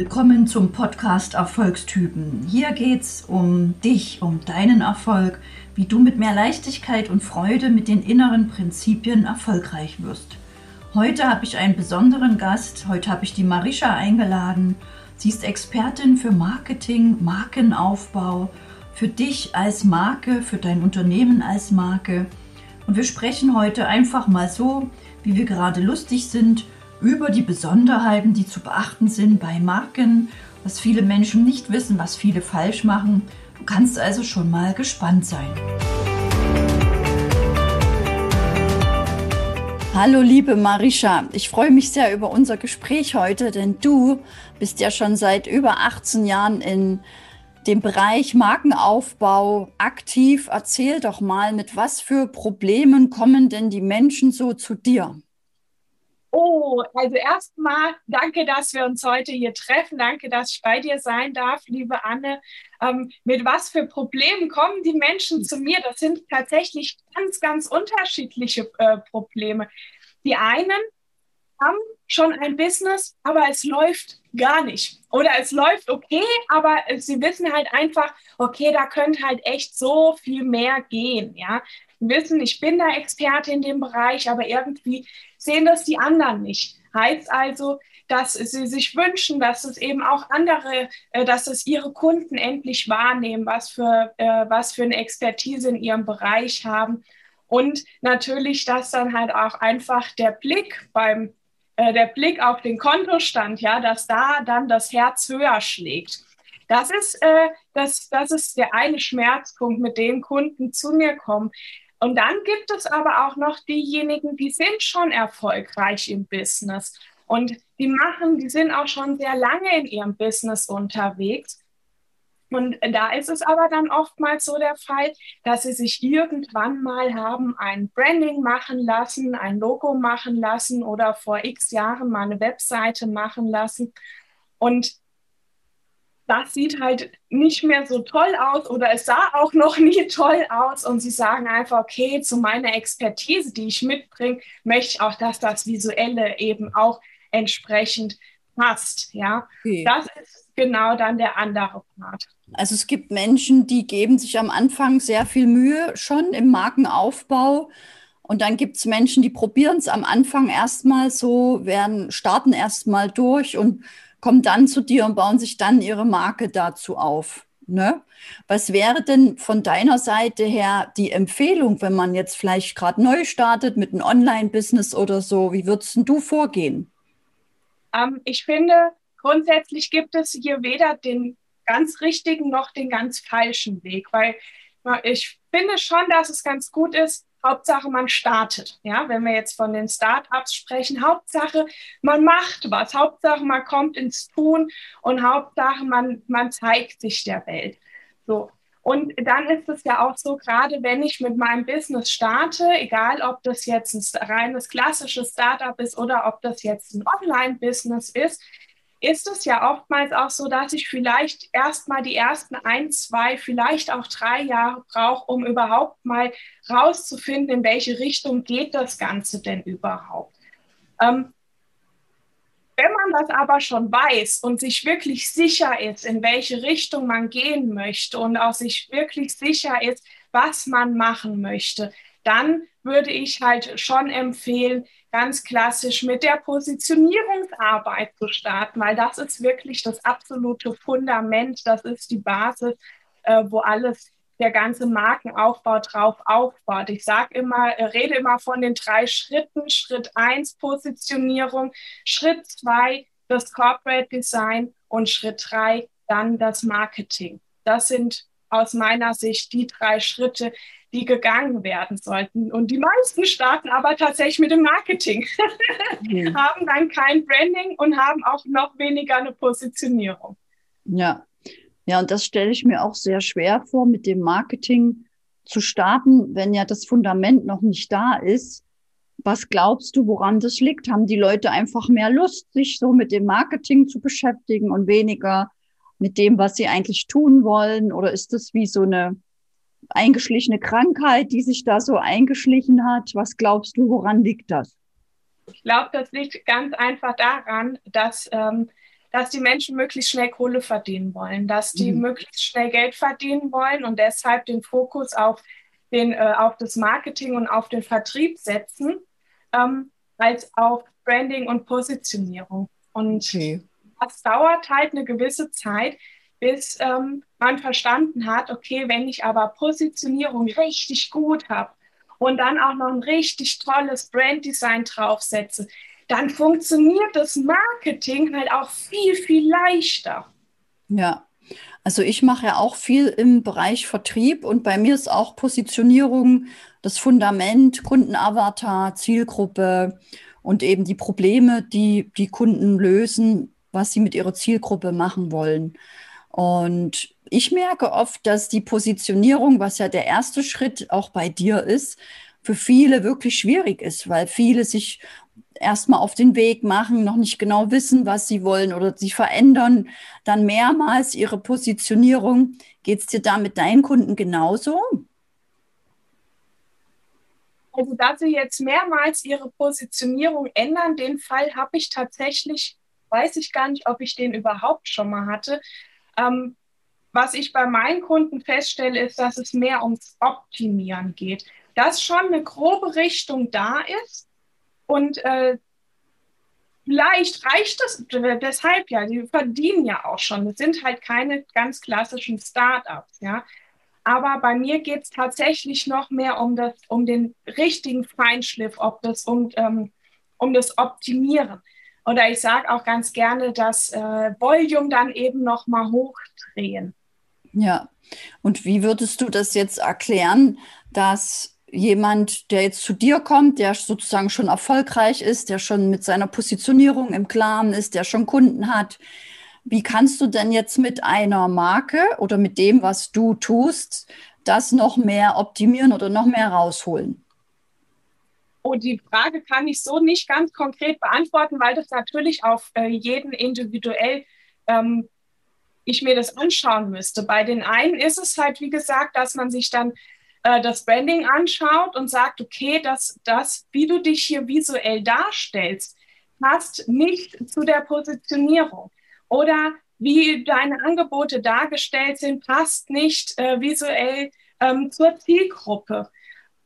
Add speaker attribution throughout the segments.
Speaker 1: Willkommen zum Podcast Erfolgstypen. Hier geht es um dich, um deinen Erfolg, wie du mit mehr Leichtigkeit und Freude mit den inneren Prinzipien erfolgreich wirst. Heute habe ich einen besonderen Gast. Heute habe ich die Marisha eingeladen. Sie ist Expertin für Marketing, Markenaufbau, für dich als Marke, für dein Unternehmen als Marke. Und wir sprechen heute einfach mal so, wie wir gerade lustig sind über die Besonderheiten, die zu beachten sind bei Marken, was viele Menschen nicht wissen, was viele falsch machen. Du kannst also schon mal gespannt sein. Hallo liebe Marisha, ich freue mich sehr über unser Gespräch heute, denn du bist ja schon seit über 18 Jahren in dem Bereich Markenaufbau aktiv. Erzähl doch mal, mit was für Problemen kommen denn die Menschen so zu dir?
Speaker 2: Oh, also erstmal danke, dass wir uns heute hier treffen. Danke, dass ich bei dir sein darf, liebe Anne. Ähm, mit was für Problemen kommen die Menschen zu mir? Das sind tatsächlich ganz, ganz unterschiedliche äh, Probleme. Die einen haben schon ein Business, aber es läuft gar nicht. Oder es läuft okay, aber sie wissen halt einfach, okay, da könnte halt echt so viel mehr gehen. Ja, wissen, ich bin da Experte in dem Bereich, aber irgendwie sehen das die anderen nicht. Heißt also, dass sie sich wünschen, dass es eben auch andere, äh, dass es ihre Kunden endlich wahrnehmen, was für, äh, was für eine Expertise in ihrem Bereich haben. Und natürlich, dass dann halt auch einfach der Blick beim, äh, der Blick auf den Kontostand, ja, dass da dann das Herz höher schlägt. Das ist, äh, das, das ist der eine Schmerzpunkt, mit dem Kunden zu mir kommen. Und dann gibt es aber auch noch diejenigen, die sind schon erfolgreich im Business und die machen, die sind auch schon sehr lange in ihrem Business unterwegs. Und da ist es aber dann oftmals so der Fall, dass sie sich irgendwann mal haben ein Branding machen lassen, ein Logo machen lassen oder vor x Jahren mal eine Webseite machen lassen. Und das sieht halt nicht mehr so toll aus oder es sah auch noch nie toll aus und sie sagen einfach, okay, zu meiner Expertise, die ich mitbringe, möchte ich auch, dass das Visuelle eben auch entsprechend passt. Ja, okay. das ist genau dann der andere Part.
Speaker 1: Also es gibt Menschen, die geben sich am Anfang sehr viel Mühe schon im Markenaufbau. Und dann gibt es Menschen, die probieren es am Anfang erstmal so, werden, starten erstmal durch und kommen dann zu dir und bauen sich dann ihre Marke dazu auf. Ne? Was wäre denn von deiner Seite her die Empfehlung, wenn man jetzt vielleicht gerade neu startet mit einem Online-Business oder so? Wie würdest du vorgehen?
Speaker 2: Ähm, ich finde, grundsätzlich gibt es hier weder den ganz richtigen noch den ganz falschen Weg, weil ich finde schon, dass es ganz gut ist, Hauptsache, man startet. Ja, wenn wir jetzt von den Startups sprechen, Hauptsache, man macht was. Hauptsache, man kommt ins Tun und Hauptsache, man, man zeigt sich der Welt. So. Und dann ist es ja auch so, gerade wenn ich mit meinem Business starte, egal ob das jetzt ein reines klassisches Startup ist oder ob das jetzt ein Online-Business ist, ist es ja oftmals auch so, dass ich vielleicht erst mal die ersten ein, zwei, vielleicht auch drei Jahre brauche, um überhaupt mal rauszufinden, in welche Richtung geht das Ganze denn überhaupt. Ähm, wenn man das aber schon weiß und sich wirklich sicher ist, in welche Richtung man gehen möchte und auch sich wirklich sicher ist, was man machen möchte, dann würde ich halt schon empfehlen, ganz klassisch mit der Positionierungsarbeit zu starten, weil das ist wirklich das absolute Fundament, das ist die Basis, äh, wo alles der ganze Markenaufbau drauf aufbaut. Ich sage immer, äh, rede immer von den drei Schritten. Schritt eins Positionierung, Schritt zwei das Corporate Design und Schritt drei dann das Marketing. Das sind aus meiner Sicht die drei Schritte, die gegangen werden sollten. Und die meisten starten aber tatsächlich mit dem Marketing, mhm. haben dann kein Branding und haben auch noch weniger eine Positionierung.
Speaker 1: Ja, ja, und das stelle ich mir auch sehr schwer vor, mit dem Marketing zu starten, wenn ja das Fundament noch nicht da ist. Was glaubst du, woran das liegt? Haben die Leute einfach mehr Lust, sich so mit dem Marketing zu beschäftigen und weniger mit dem, was sie eigentlich tun wollen? Oder ist das wie so eine eingeschlichene Krankheit, die sich da so eingeschlichen hat? Was glaubst du, woran liegt das?
Speaker 2: Ich glaube, das liegt ganz einfach daran, dass ähm, dass die Menschen möglichst schnell Kohle verdienen wollen, dass die mhm. möglichst schnell Geld verdienen wollen und deshalb den Fokus auf, den, äh, auf das Marketing und auf den Vertrieb setzen, ähm, als auf Branding und Positionierung. Und okay. das dauert halt eine gewisse Zeit, bis ähm, man verstanden hat, okay, wenn ich aber Positionierung richtig gut habe und dann auch noch ein richtig tolles Branddesign draufsetze, dann funktioniert das Marketing halt auch viel, viel leichter.
Speaker 1: Ja, also ich mache ja auch viel im Bereich Vertrieb und bei mir ist auch Positionierung das Fundament, Kundenavatar, Zielgruppe und eben die Probleme, die die Kunden lösen, was sie mit ihrer Zielgruppe machen wollen. Und ich merke oft, dass die Positionierung, was ja der erste Schritt auch bei dir ist, für viele wirklich schwierig ist, weil viele sich erstmal auf den Weg machen, noch nicht genau wissen, was sie wollen oder sie verändern dann mehrmals ihre Positionierung. Geht es dir da mit deinen Kunden genauso?
Speaker 2: Also, dass sie jetzt mehrmals ihre Positionierung ändern, den Fall habe ich tatsächlich, weiß ich gar nicht, ob ich den überhaupt schon mal hatte. Ähm, was ich bei meinen Kunden feststelle, ist, dass es mehr ums Optimieren geht. Dass schon eine grobe Richtung da ist, und äh, vielleicht reicht das deshalb ja, die verdienen ja auch schon. Das sind halt keine ganz klassischen Startups, ja. Aber bei mir geht es tatsächlich noch mehr um, das, um den richtigen Feinschliff, ob das um, ähm, um das Optimieren. Oder ich sage auch ganz gerne das äh, Volume dann eben noch mal hochdrehen.
Speaker 1: Ja, und wie würdest du das jetzt erklären, dass jemand, der jetzt zu dir kommt, der sozusagen schon erfolgreich ist, der schon mit seiner Positionierung im Klaren ist, der schon Kunden hat. Wie kannst du denn jetzt mit einer Marke oder mit dem, was du tust, das noch mehr optimieren oder noch mehr rausholen?
Speaker 2: Oh, die Frage kann ich so nicht ganz konkret beantworten, weil das natürlich auf äh, jeden individuell ähm, ich mir das anschauen müsste. Bei den einen ist es halt, wie gesagt, dass man sich dann äh, das Branding anschaut und sagt, okay, das, das, wie du dich hier visuell darstellst, passt nicht zu der Positionierung. Oder wie deine Angebote dargestellt sind, passt nicht äh, visuell ähm, zur Zielgruppe.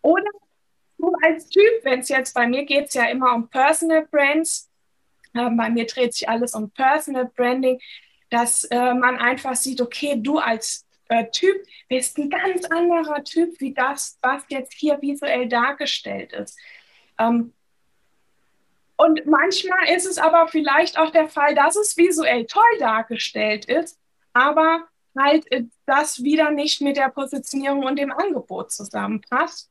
Speaker 2: Oder du als Typ, wenn es jetzt bei mir geht es ja immer um Personal Brands, äh, bei mir dreht sich alles um Personal Branding, dass äh, man einfach sieht, okay, du als äh, Typ bist ein ganz anderer Typ wie das, was jetzt hier visuell dargestellt ist. Ähm, und manchmal ist es aber vielleicht auch der Fall, dass es visuell toll dargestellt ist, aber halt äh, das wieder nicht mit der Positionierung und dem Angebot zusammenpasst.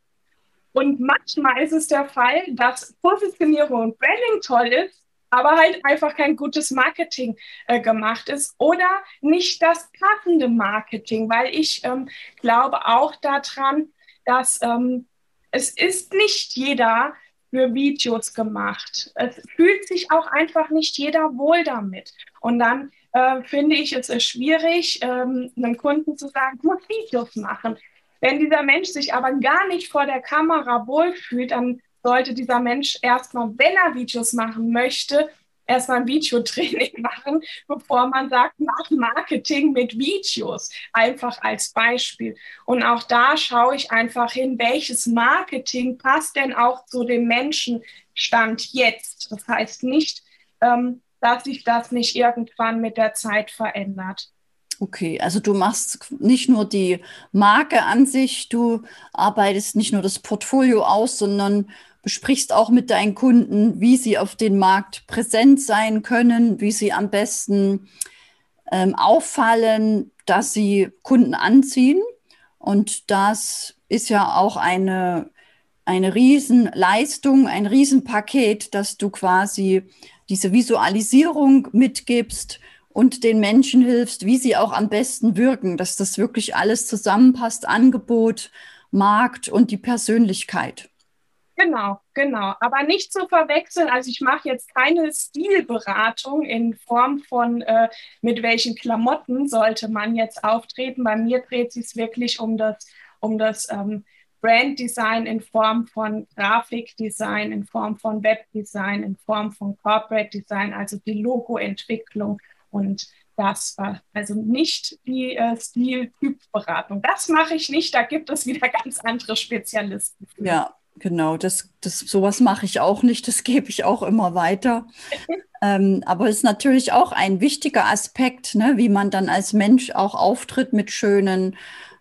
Speaker 2: Und manchmal ist es der Fall, dass Positionierung und Branding toll ist, aber halt einfach kein gutes Marketing äh, gemacht ist oder nicht das passende Marketing, weil ich ähm, glaube auch daran, dass ähm, es ist nicht jeder für Videos gemacht. Es fühlt sich auch einfach nicht jeder wohl damit. Und dann äh, finde ich es schwierig, ähm, einem Kunden zu sagen, du musst Videos machen. Wenn dieser Mensch sich aber gar nicht vor der Kamera wohlfühlt, dann sollte dieser Mensch erstmal, wenn er Videos machen möchte, erstmal ein Videotraining machen, bevor man sagt, mach Marketing mit Videos, einfach als Beispiel. Und auch da schaue ich einfach hin, welches Marketing passt denn auch zu dem Menschenstand jetzt. Das heißt nicht, ähm, dass sich das nicht irgendwann mit der Zeit verändert.
Speaker 1: Okay, also du machst nicht nur die Marke an sich, du arbeitest nicht nur das Portfolio aus, sondern besprichst auch mit deinen Kunden, wie sie auf den Markt präsent sein können, wie sie am besten ähm, auffallen, dass sie Kunden anziehen. Und das ist ja auch eine, eine Riesenleistung, ein Riesenpaket, dass du quasi diese Visualisierung mitgibst und den Menschen hilfst, wie sie auch am besten wirken, dass das wirklich alles zusammenpasst, Angebot, Markt und die Persönlichkeit.
Speaker 2: Genau, genau. Aber nicht zu verwechseln. Also ich mache jetzt keine Stilberatung in Form von, äh, mit welchen Klamotten sollte man jetzt auftreten. Bei mir dreht sich es wirklich um das, um das ähm, Branddesign in Form von Grafikdesign, in Form von Webdesign, in Form von Corporate Design, also die Logoentwicklung Und das war also nicht die äh, Stil-Typberatung. Das mache ich nicht. Da gibt es wieder ganz andere Spezialisten.
Speaker 1: Für. Ja, genau. Das, das, sowas mache ich auch nicht. Das gebe ich auch immer weiter. ähm, aber es ist natürlich auch ein wichtiger Aspekt, ne, wie man dann als Mensch auch auftritt mit schönen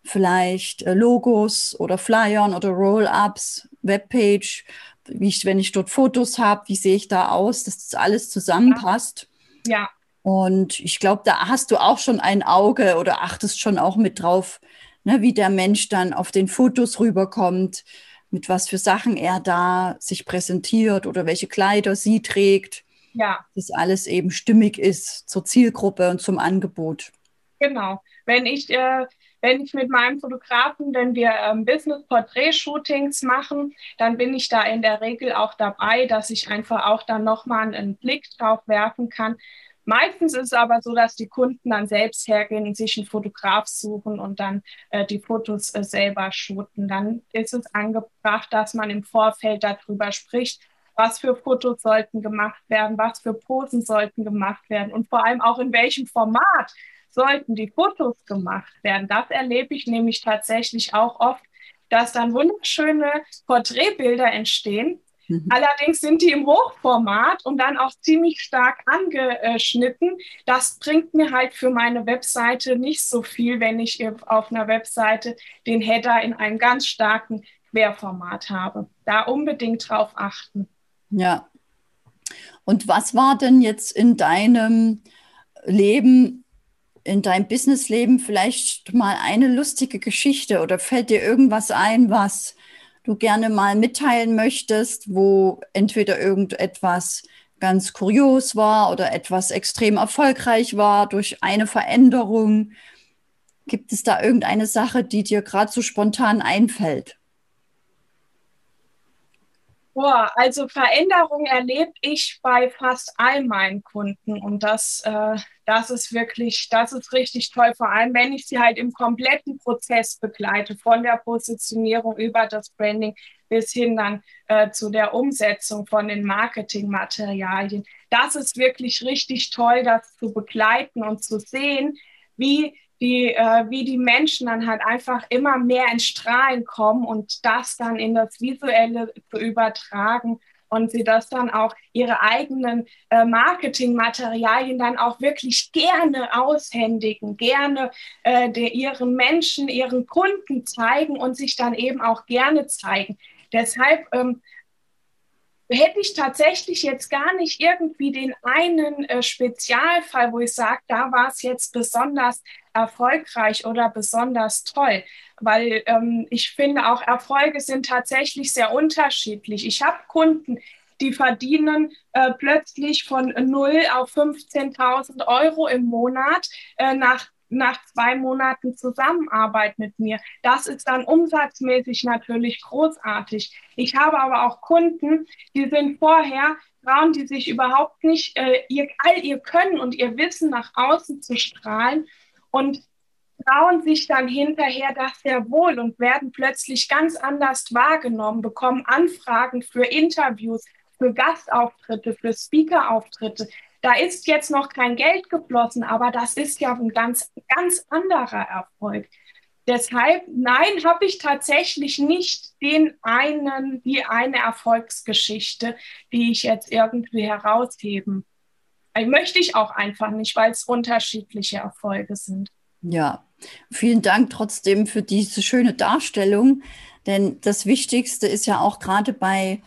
Speaker 1: vielleicht äh, Logos oder Flyern oder Roll-ups, Webpage, wie ich, wenn ich dort Fotos habe, wie sehe ich da aus, dass das alles zusammenpasst.
Speaker 2: Ja.
Speaker 1: Und ich glaube, da hast du auch schon ein Auge oder achtest schon auch mit drauf, ne, wie der Mensch dann auf den Fotos rüberkommt, mit was für Sachen er da sich präsentiert oder welche Kleider sie trägt.
Speaker 2: Ja.
Speaker 1: Dass alles eben stimmig ist zur Zielgruppe und zum Angebot.
Speaker 2: Genau. Wenn ich äh, wenn ich mit meinem Fotografen, wenn wir ähm, Business-Portrait-Shootings machen, dann bin ich da in der Regel auch dabei, dass ich einfach auch dann nochmal einen Blick drauf werfen kann. Meistens ist es aber so, dass die Kunden dann selbst hergehen und sich einen Fotograf suchen und dann äh, die Fotos äh, selber shooten. Dann ist es angebracht, dass man im Vorfeld darüber spricht, was für Fotos sollten gemacht werden, was für Posen sollten gemacht werden und vor allem auch in welchem Format sollten die Fotos gemacht werden. Das erlebe ich nämlich tatsächlich auch oft, dass dann wunderschöne Porträtbilder entstehen. Mhm. Allerdings sind die im Hochformat und dann auch ziemlich stark angeschnitten. Das bringt mir halt für meine Webseite nicht so viel, wenn ich auf einer Webseite den Header in einem ganz starken Querformat habe. Da unbedingt drauf achten.
Speaker 1: Ja. Und was war denn jetzt in deinem Leben in deinem Businessleben vielleicht mal eine lustige Geschichte oder fällt dir irgendwas ein, was du gerne mal mitteilen möchtest, wo entweder irgendetwas ganz kurios war oder etwas extrem erfolgreich war durch eine Veränderung? Gibt es da irgendeine Sache, die dir gerade so spontan einfällt?
Speaker 2: Boah, also Veränderung erlebe ich bei fast all meinen Kunden und das, äh, das ist wirklich, das ist richtig toll, vor allem wenn ich sie halt im kompletten Prozess begleite, von der Positionierung über das Branding bis hin dann äh, zu der Umsetzung von den Marketingmaterialien. Das ist wirklich richtig toll, das zu begleiten und zu sehen, wie die, äh, wie die Menschen dann halt einfach immer mehr ins Strahlen kommen und das dann in das Visuelle zu übertragen und sie das dann auch ihre eigenen äh, Marketingmaterialien dann auch wirklich gerne aushändigen, gerne äh, der, ihren Menschen, ihren Kunden zeigen und sich dann eben auch gerne zeigen. Deshalb ähm, hätte ich tatsächlich jetzt gar nicht irgendwie den einen äh, Spezialfall, wo ich sage, da war es jetzt besonders erfolgreich oder besonders toll, weil ähm, ich finde auch Erfolge sind tatsächlich sehr unterschiedlich. Ich habe Kunden, die verdienen äh, plötzlich von 0 auf 15.000 Euro im Monat äh, nach nach zwei Monaten Zusammenarbeit mit mir. Das ist dann umsatzmäßig natürlich großartig. Ich habe aber auch Kunden, die sind vorher Frauen, die sich überhaupt nicht äh, ihr, all ihr Können und ihr Wissen nach außen zu strahlen und trauen sich dann hinterher das sehr wohl und werden plötzlich ganz anders wahrgenommen, bekommen Anfragen für Interviews, für Gastauftritte, für Speakerauftritte. Da ist jetzt noch kein Geld geflossen, aber das ist ja ein ganz, ganz anderer Erfolg. Deshalb, nein, habe ich tatsächlich nicht den einen, die eine Erfolgsgeschichte, die ich jetzt irgendwie herausheben möchte ich auch einfach nicht, weil es unterschiedliche Erfolge sind.
Speaker 1: Ja, vielen Dank trotzdem für diese schöne Darstellung. Denn das Wichtigste ist ja auch gerade bei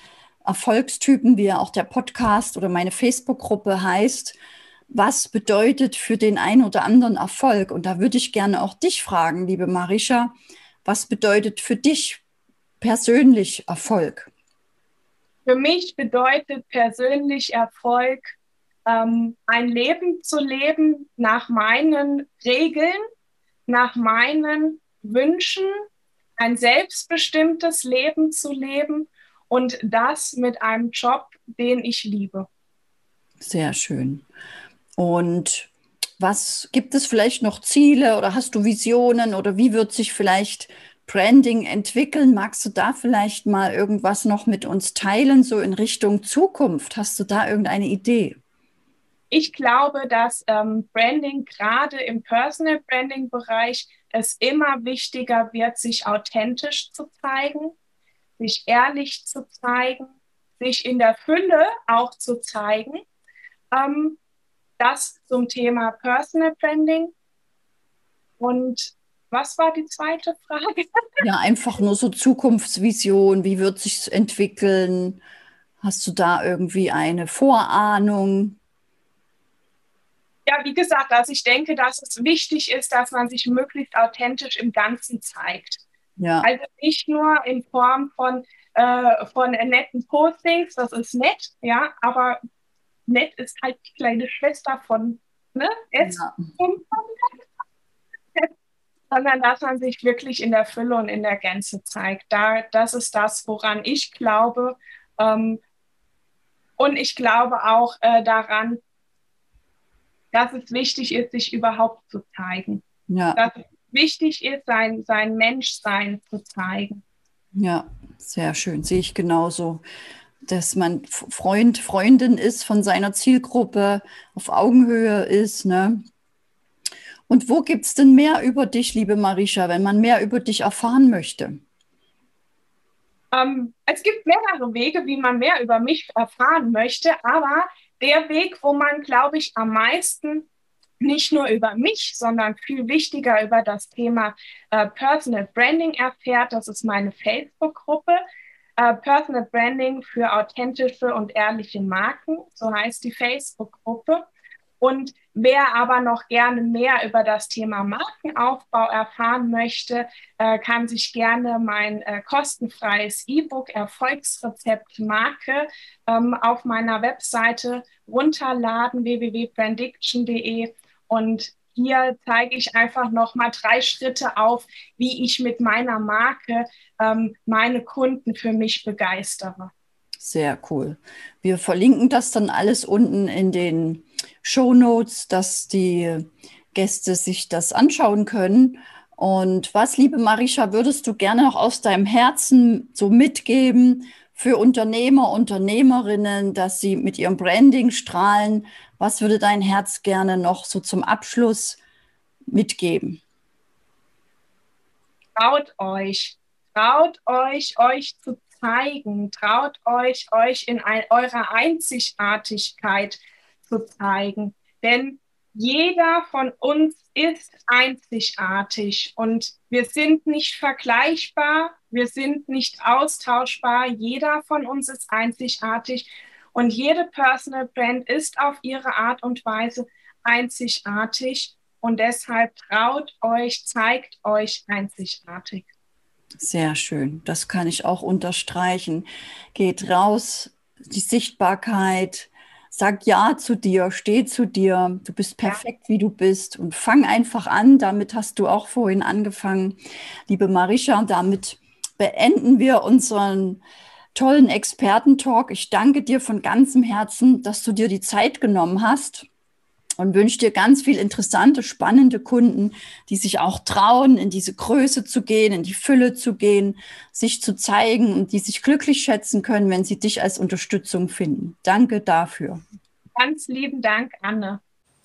Speaker 1: Erfolgstypen, wie ja auch der Podcast oder meine Facebook-Gruppe heißt, was bedeutet für den einen oder anderen Erfolg? Und da würde ich gerne auch dich fragen, liebe Marisha, was bedeutet für dich persönlich Erfolg?
Speaker 2: Für mich bedeutet persönlich Erfolg, ähm, ein Leben zu leben nach meinen Regeln, nach meinen Wünschen, ein selbstbestimmtes Leben zu leben und das mit einem Job, den ich liebe.
Speaker 1: Sehr schön. Und was gibt es vielleicht noch Ziele oder hast du Visionen oder wie wird sich vielleicht Branding entwickeln? Magst du da vielleicht mal irgendwas noch mit uns teilen, so in Richtung Zukunft? Hast du da irgendeine Idee?
Speaker 2: ich glaube, dass ähm, Branding gerade im Personal Branding Bereich es immer wichtiger wird, sich authentisch zu zeigen, sich ehrlich zu zeigen, sich in der Fülle auch zu zeigen. Ähm, das zum Thema Personal Branding. Und was war die zweite Frage?
Speaker 1: Ja, einfach nur so Zukunftsvision. Wie wird sich entwickeln? Hast du da irgendwie eine Vorahnung?
Speaker 2: Ja, wie gesagt, also ich denke, dass es wichtig ist, dass man sich möglichst authentisch im Ganzen zeigt. Ja. Also nicht nur in Form von, äh, von netten Postings, das ist nett, ja, aber nett ist halt die kleine Schwester von ne, S ja. sondern dass man sich wirklich in der Fülle und in der Gänze zeigt. Da, das ist das, woran ich glaube. Ähm, und ich glaube auch äh, daran, dass es wichtig ist, sich überhaupt zu zeigen. Ja. Dass es wichtig ist, sein, sein Menschsein zu zeigen.
Speaker 1: Ja, sehr schön. Sehe ich genauso. Dass man Freund, Freundin ist von seiner Zielgruppe, auf Augenhöhe ist. Ne? Und wo gibt es denn mehr über dich, liebe Marisha, wenn man mehr über dich erfahren möchte?
Speaker 2: Ähm, es gibt mehrere Wege, wie man mehr über mich erfahren möchte, aber der Weg, wo man, glaube ich, am meisten nicht nur über mich, sondern viel wichtiger über das Thema äh, Personal Branding erfährt. Das ist meine Facebook-Gruppe. Äh, Personal Branding für authentische und ehrliche Marken, so heißt die Facebook-Gruppe. Und wer aber noch gerne mehr über das Thema Markenaufbau erfahren möchte, äh, kann sich gerne mein äh, kostenfreies E-Book Erfolgsrezept Marke ähm, auf meiner Webseite runterladen www.brandiction.de und hier zeige ich einfach noch mal drei Schritte auf, wie ich mit meiner Marke ähm, meine Kunden für mich begeistere.
Speaker 1: Sehr cool. Wir verlinken das dann alles unten in den Show Notes, dass die Gäste sich das anschauen können. Und was, liebe Marisha, würdest du gerne noch aus deinem Herzen so mitgeben für Unternehmer, Unternehmerinnen, dass sie mit ihrem Branding strahlen? Was würde dein Herz gerne noch so zum Abschluss mitgeben?
Speaker 2: Traut euch, traut euch, euch zu zeigen, traut euch, euch in ein, eurer Einzigartigkeit zu zeigen. Denn jeder von uns ist einzigartig und wir sind nicht vergleichbar, wir sind nicht austauschbar. Jeder von uns ist einzigartig und jede Personal Brand ist auf ihre Art und Weise einzigartig und deshalb traut euch, zeigt euch einzigartig.
Speaker 1: Sehr schön, das kann ich auch unterstreichen. Geht raus, die Sichtbarkeit, Sag Ja zu dir, steh zu dir. Du bist perfekt, wie du bist. Und fang einfach an. Damit hast du auch vorhin angefangen. Liebe Marisha, damit beenden wir unseren tollen Expertentalk. Ich danke dir von ganzem Herzen, dass du dir die Zeit genommen hast und wünsche dir ganz viel interessante, spannende Kunden, die sich auch trauen, in diese Größe zu gehen, in die Fülle zu gehen, sich zu zeigen und die sich glücklich schätzen können, wenn sie dich als Unterstützung finden. Danke dafür.
Speaker 2: Ganz lieben Dank, Anne.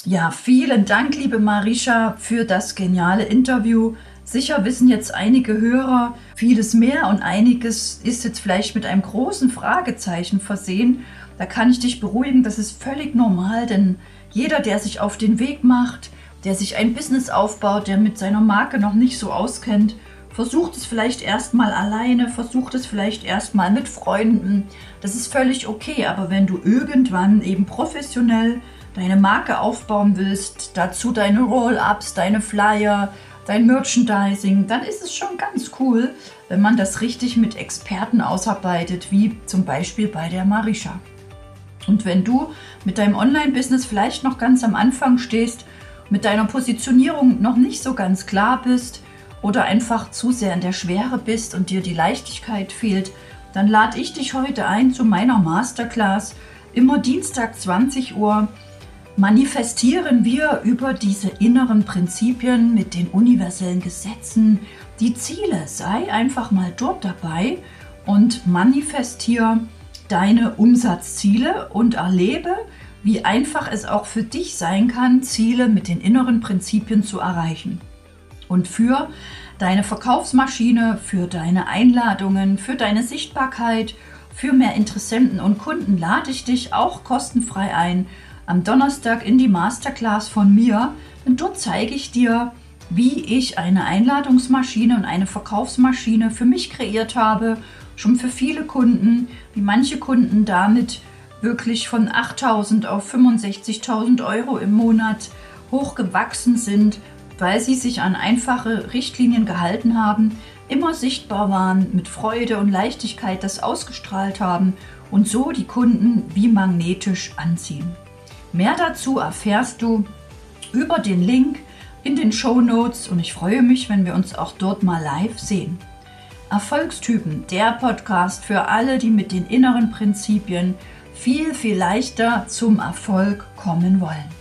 Speaker 1: Ja, vielen Dank, liebe Marisha, für das geniale Interview. Sicher wissen jetzt einige Hörer vieles mehr und einiges ist jetzt vielleicht mit einem großen Fragezeichen versehen. Da kann ich dich beruhigen, das ist völlig normal, denn jeder, der sich auf den Weg macht, der sich ein Business aufbaut, der mit seiner Marke noch nicht so auskennt, versucht es vielleicht erstmal alleine, versucht es vielleicht erstmal mit Freunden. Das ist völlig okay, aber wenn du irgendwann eben professionell deine Marke aufbauen willst, dazu deine Roll-ups, deine Flyer, dein Merchandising, dann ist es schon ganz cool, wenn man das richtig mit Experten ausarbeitet, wie zum Beispiel bei der Marisha. Und wenn du mit deinem Online-Business vielleicht noch ganz am Anfang stehst, mit deiner Positionierung noch nicht so ganz klar bist oder einfach zu sehr in der Schwere bist und dir die Leichtigkeit fehlt, dann lade ich dich heute ein zu meiner Masterclass. Immer Dienstag 20 Uhr manifestieren wir über diese inneren Prinzipien mit den universellen Gesetzen die Ziele. Sei einfach mal dort dabei und manifestiere deine Umsatzziele und erlebe, wie einfach es auch für dich sein kann, Ziele mit den inneren Prinzipien zu erreichen. Und für deine Verkaufsmaschine, für deine Einladungen, für deine Sichtbarkeit, für mehr Interessenten und Kunden lade ich dich auch kostenfrei ein am Donnerstag in die Masterclass von mir. Denn dort zeige ich dir, wie ich eine Einladungsmaschine und eine Verkaufsmaschine für mich kreiert habe, schon für viele Kunden, wie manche Kunden damit wirklich von 8.000 auf 65.000 Euro im Monat hochgewachsen sind, weil sie sich an einfache Richtlinien gehalten haben, immer sichtbar waren, mit Freude und Leichtigkeit das ausgestrahlt haben und so die Kunden wie magnetisch anziehen. Mehr dazu erfährst du über den Link in den Show Notes und ich freue mich, wenn wir uns auch dort mal live sehen. Erfolgstypen, der Podcast für alle, die mit den inneren Prinzipien viel, viel leichter zum Erfolg kommen wollen.